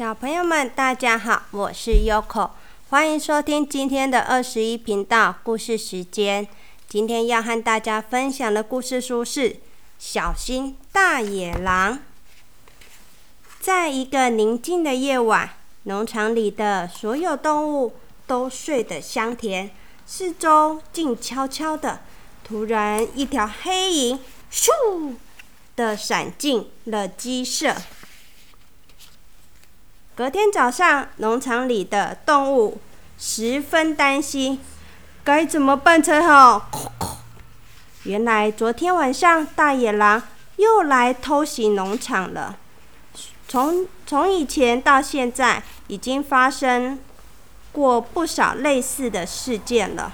小朋友们，大家好，我是 Yoko，欢迎收听今天的二十一频道故事时间。今天要和大家分享的故事书是《小心大野狼》。在一个宁静的夜晚，农场里的所有动物都睡得香甜，四周静悄悄的。突然，一条黑影咻的闪进了鸡舍。隔天早上，农场里的动物十分担心，该怎么办才好？原来昨天晚上大野狼又来偷袭农场了。从从以前到现在，已经发生过不少类似的事件了。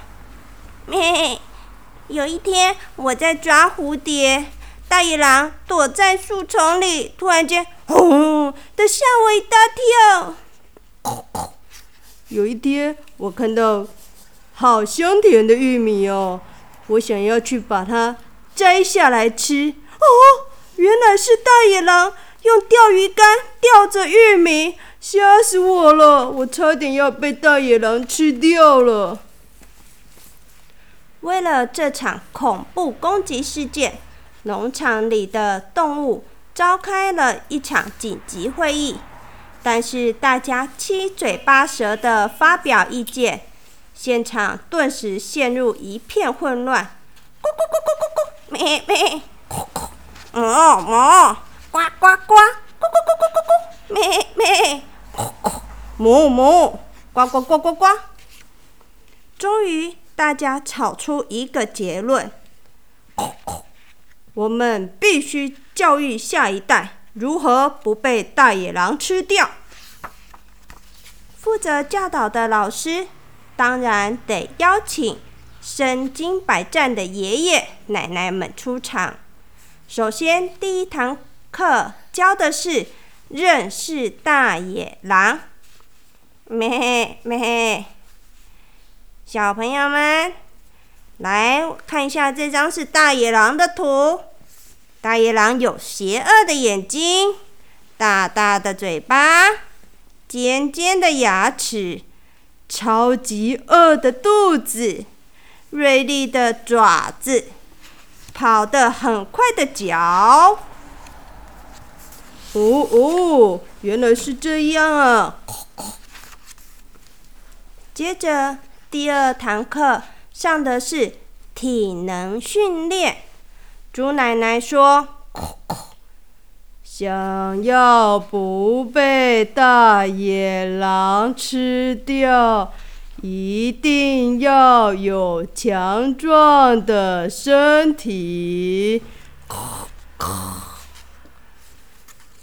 咩，有一天我在抓蝴蝶。大野狼躲在树丛里，突然间，轰的吓我一大跳。有一天，我看到好香甜的玉米哦，我想要去把它摘下来吃。哦，原来是大野狼用钓鱼竿钓着玉米，吓死我了！我差点要被大野狼吃掉了。为了这场恐怖攻击事件。农场里的动物召开了一场紧急会议，但是大家七嘴八舌的发表意见，现场顿时陷入一片混乱。咕咕咕咕咕咕，咩咩，咕咕，哞哞，呱呱呱，咕咕咕咕咕咕，咩咩，咕咕，哞哞，呱呱呱呱呱。终于，大家吵出一个结论。我们必须教育下一代如何不被大野狼吃掉。负责教导的老师当然得邀请身经百战的爷爷奶奶们出场。首先，第一堂课教的是认识大野狼。咩咩，小朋友们。来看一下这张是大野狼的图。大野狼有邪恶的眼睛、大大的嘴巴、尖尖的牙齿、超级饿的肚子、锐利的爪子、跑得很快的脚。哦哦，原来是这样啊！接着第二堂课。上的是体能训练。猪奶奶说：“想要不被大野狼吃掉，一定要有强壮的身体。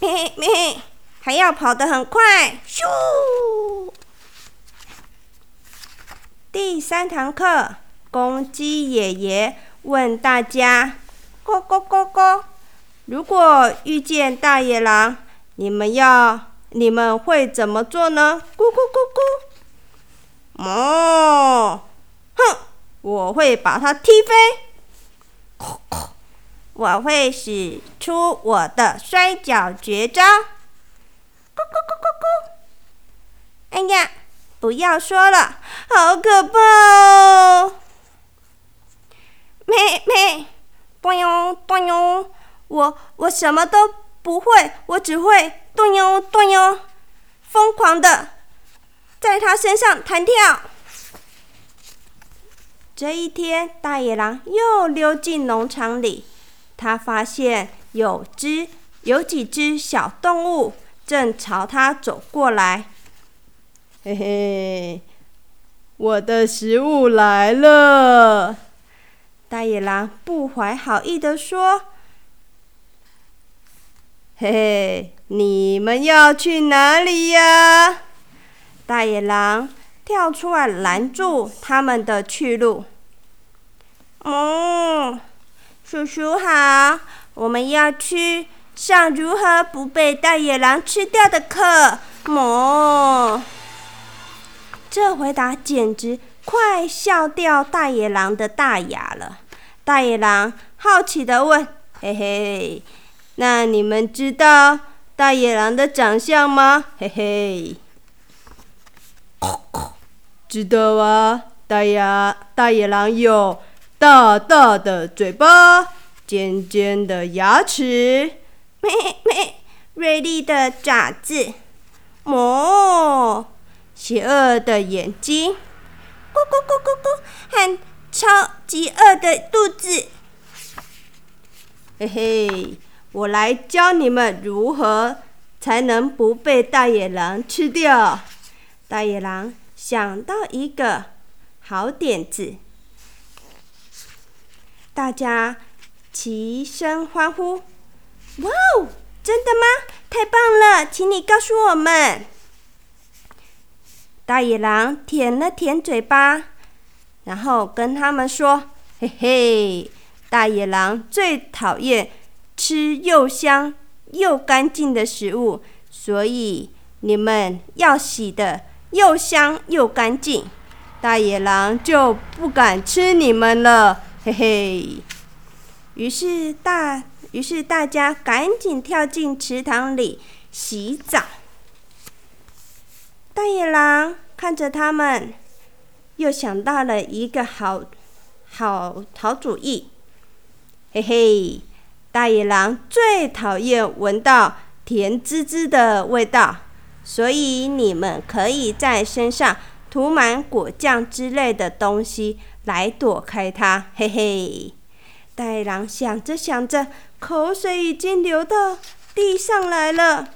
咩咩，还要跑得很快，咻！第三堂课。”公鸡爷爷问大家：“咕咕咕咕，如果遇见大野狼，你们要你们会怎么做呢？”“咕咕咕咕，哦，哼，我会把它踢飞。”“我会使出我的摔跤绝招。”“咕咕咕咕咕，哎呀，不要说了，好可怕哦！”咩咩，哟咚哟，我我什么都不会，我只会咚哟咚哟，疯狂的在他身上弹跳。这一天，大野狼又溜进农场里，他发现有只有几只小动物正朝他走过来。嘿嘿，我的食物来了。大野狼不怀好意地说：“嘿嘿，你们要去哪里呀？”大野狼跳出来拦住他们的去路。嗯，叔叔好，我们要去上如何不被大野狼吃掉的课。哞，这回答简直快笑掉大野狼的大牙了。大野狼好奇的问：“嘿嘿，那你们知道大野狼的长相吗？嘿嘿，知道啊，大野大野狼有大大的嘴巴，尖尖的牙齿，咩咩，锐利的爪子，哞，邪恶的眼睛，咕咕咕咕咕，和超级饿的肚子。嘿嘿，我来教你们如何才能不被大野狼吃掉。大野狼想到一个好点子，大家齐声欢呼：“哇哦，真的吗？太棒了！请你告诉我们。”大野狼舔了舔嘴巴，然后跟他们说：“嘿嘿，大野狼最讨厌吃又香又干净的食物，所以你们要洗的又香又干净，大野狼就不敢吃你们了。”嘿嘿。于是大，于是大家赶紧跳进池塘里洗澡。大野狼。看着他们，又想到了一个好好好主意。嘿嘿，大野狼最讨厌闻到甜滋滋的味道，所以你们可以在身上涂满果酱之类的东西来躲开它。嘿嘿，大野狼想着想着，口水已经流到地上来了。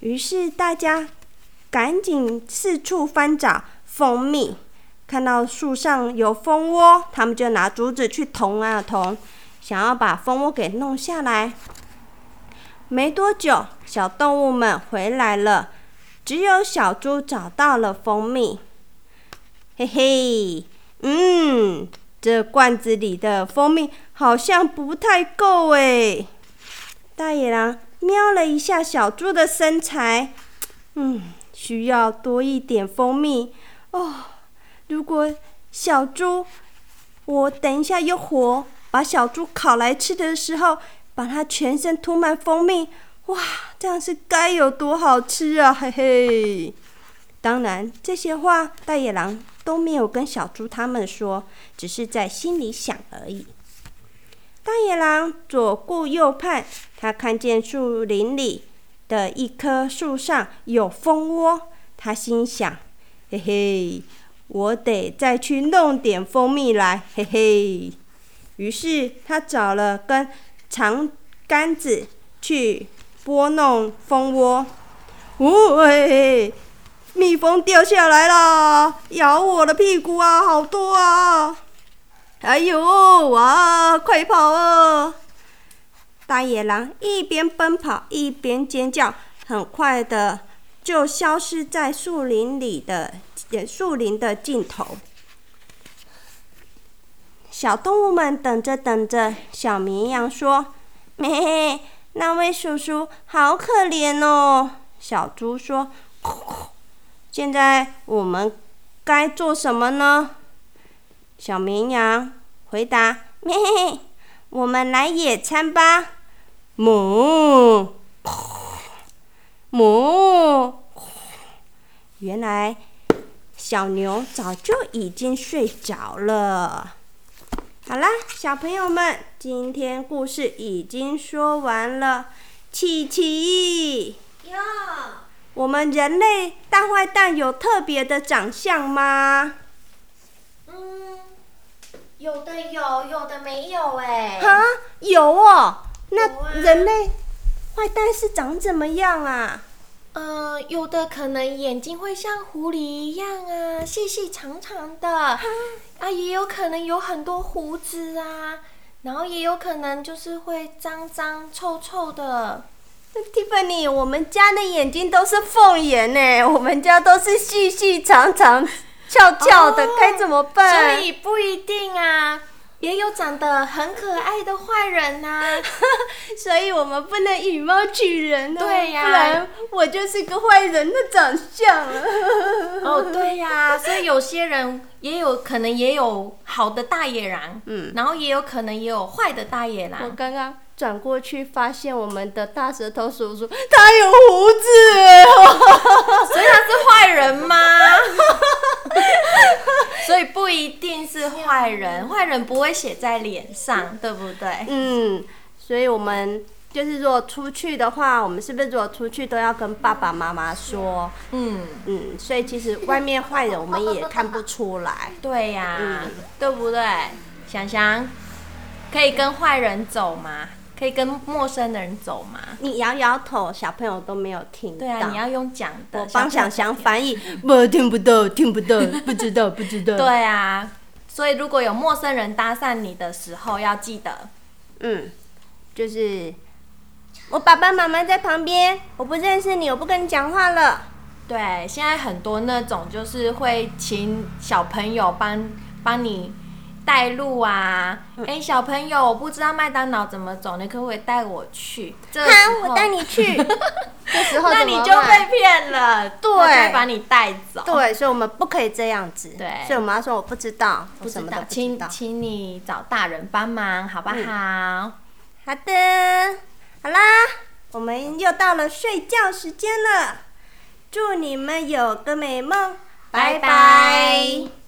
于是大家。赶紧四处翻找蜂蜜，看到树上有蜂窝，他们就拿竹子去捅啊捅，想要把蜂窝给弄下来。没多久，小动物们回来了，只有小猪找到了蜂蜜。嘿嘿，嗯，这罐子里的蜂蜜好像不太够诶。大野狼瞄了一下小猪的身材，嗯。需要多一点蜂蜜哦。如果小猪，我等一下用火把小猪烤来吃的时候，把它全身涂满蜂蜜，哇，这样是该有多好吃啊！嘿嘿。当然，这些话大野狼都没有跟小猪他们说，只是在心里想而已。大野狼左顾右盼，他看见树林里。的一棵树上有蜂窝，他心想：“嘿嘿，我得再去弄点蜂蜜来。”嘿嘿，于是他找了根长杆子去拨弄蜂窝。喂，蜜蜂掉下来了，咬我的屁股啊，好多啊！哎呦，哇，快跑啊！大野狼一边奔跑一边尖叫，很快的就消失在树林里的树林的尽头。小动物们等着等着，小绵羊说：“咩，那位叔叔好可怜哦。”小猪说：“现在我们该做什么呢？”小绵羊回答：“咩，我们来野餐吧。”哞，哞！原来小牛早就已经睡着了。好啦，小朋友们，今天故事已经说完了。琪琪，哟，我们人类大坏蛋有特别的长相吗？嗯，有的有，有的没有哎。哈，有哦。那人类坏蛋是长怎么样啊？嗯，有的可能眼睛会像狐狸一样啊，细细长长的啊，也有可能有很多胡子啊，然后也有可能就是会脏脏臭臭的。Tiffany，我们家的眼睛都是凤眼呢，我们家都是细细长长、翘翘的，该怎么办？所以不一定啊。也有长得很可爱的坏人呐，所以我们不能以貌取人哦，对呀，不然我就是个坏人的长相了 哦，对呀，所以有些人也有可能也有好的大野狼，嗯，然后也有可能也有坏的大野狼。我刚刚。转过去发现我们的大舌头叔叔他有胡子哎，所以他是坏人吗？所以不一定是坏人，坏人不会写在脸上，对不对？嗯，所以我们就是如果出去的话，我们是不是如果出去都要跟爸爸妈妈说？嗯，嗯，所以其实外面坏人我们也看不出来。对呀、嗯对不对？想想可以跟坏人走吗？可以跟陌生人走吗？你摇摇头，小朋友都没有听到。对啊，你要用讲的。我帮想想翻译，我听不到，听不到，不知道，不知道。，对啊，所以如果有陌生人搭讪你的时候，要记得，嗯，就是我爸爸妈妈在旁边，我不认识你，我不跟你讲话了。对，现在很多那种就是会请小朋友帮帮你带路啊。嗯哎、小朋友，我不知道麦当劳怎么走，你可不可以带我去？这好我带你去。这时候那你就被骗了，对他把你带走。对，所以我们不可以这样子。对所以我们要说我不知道，不知道，请。请你找大人帮忙，好不好？好的，好啦，我们又到了睡觉时间了，祝你们有个美梦，拜拜拜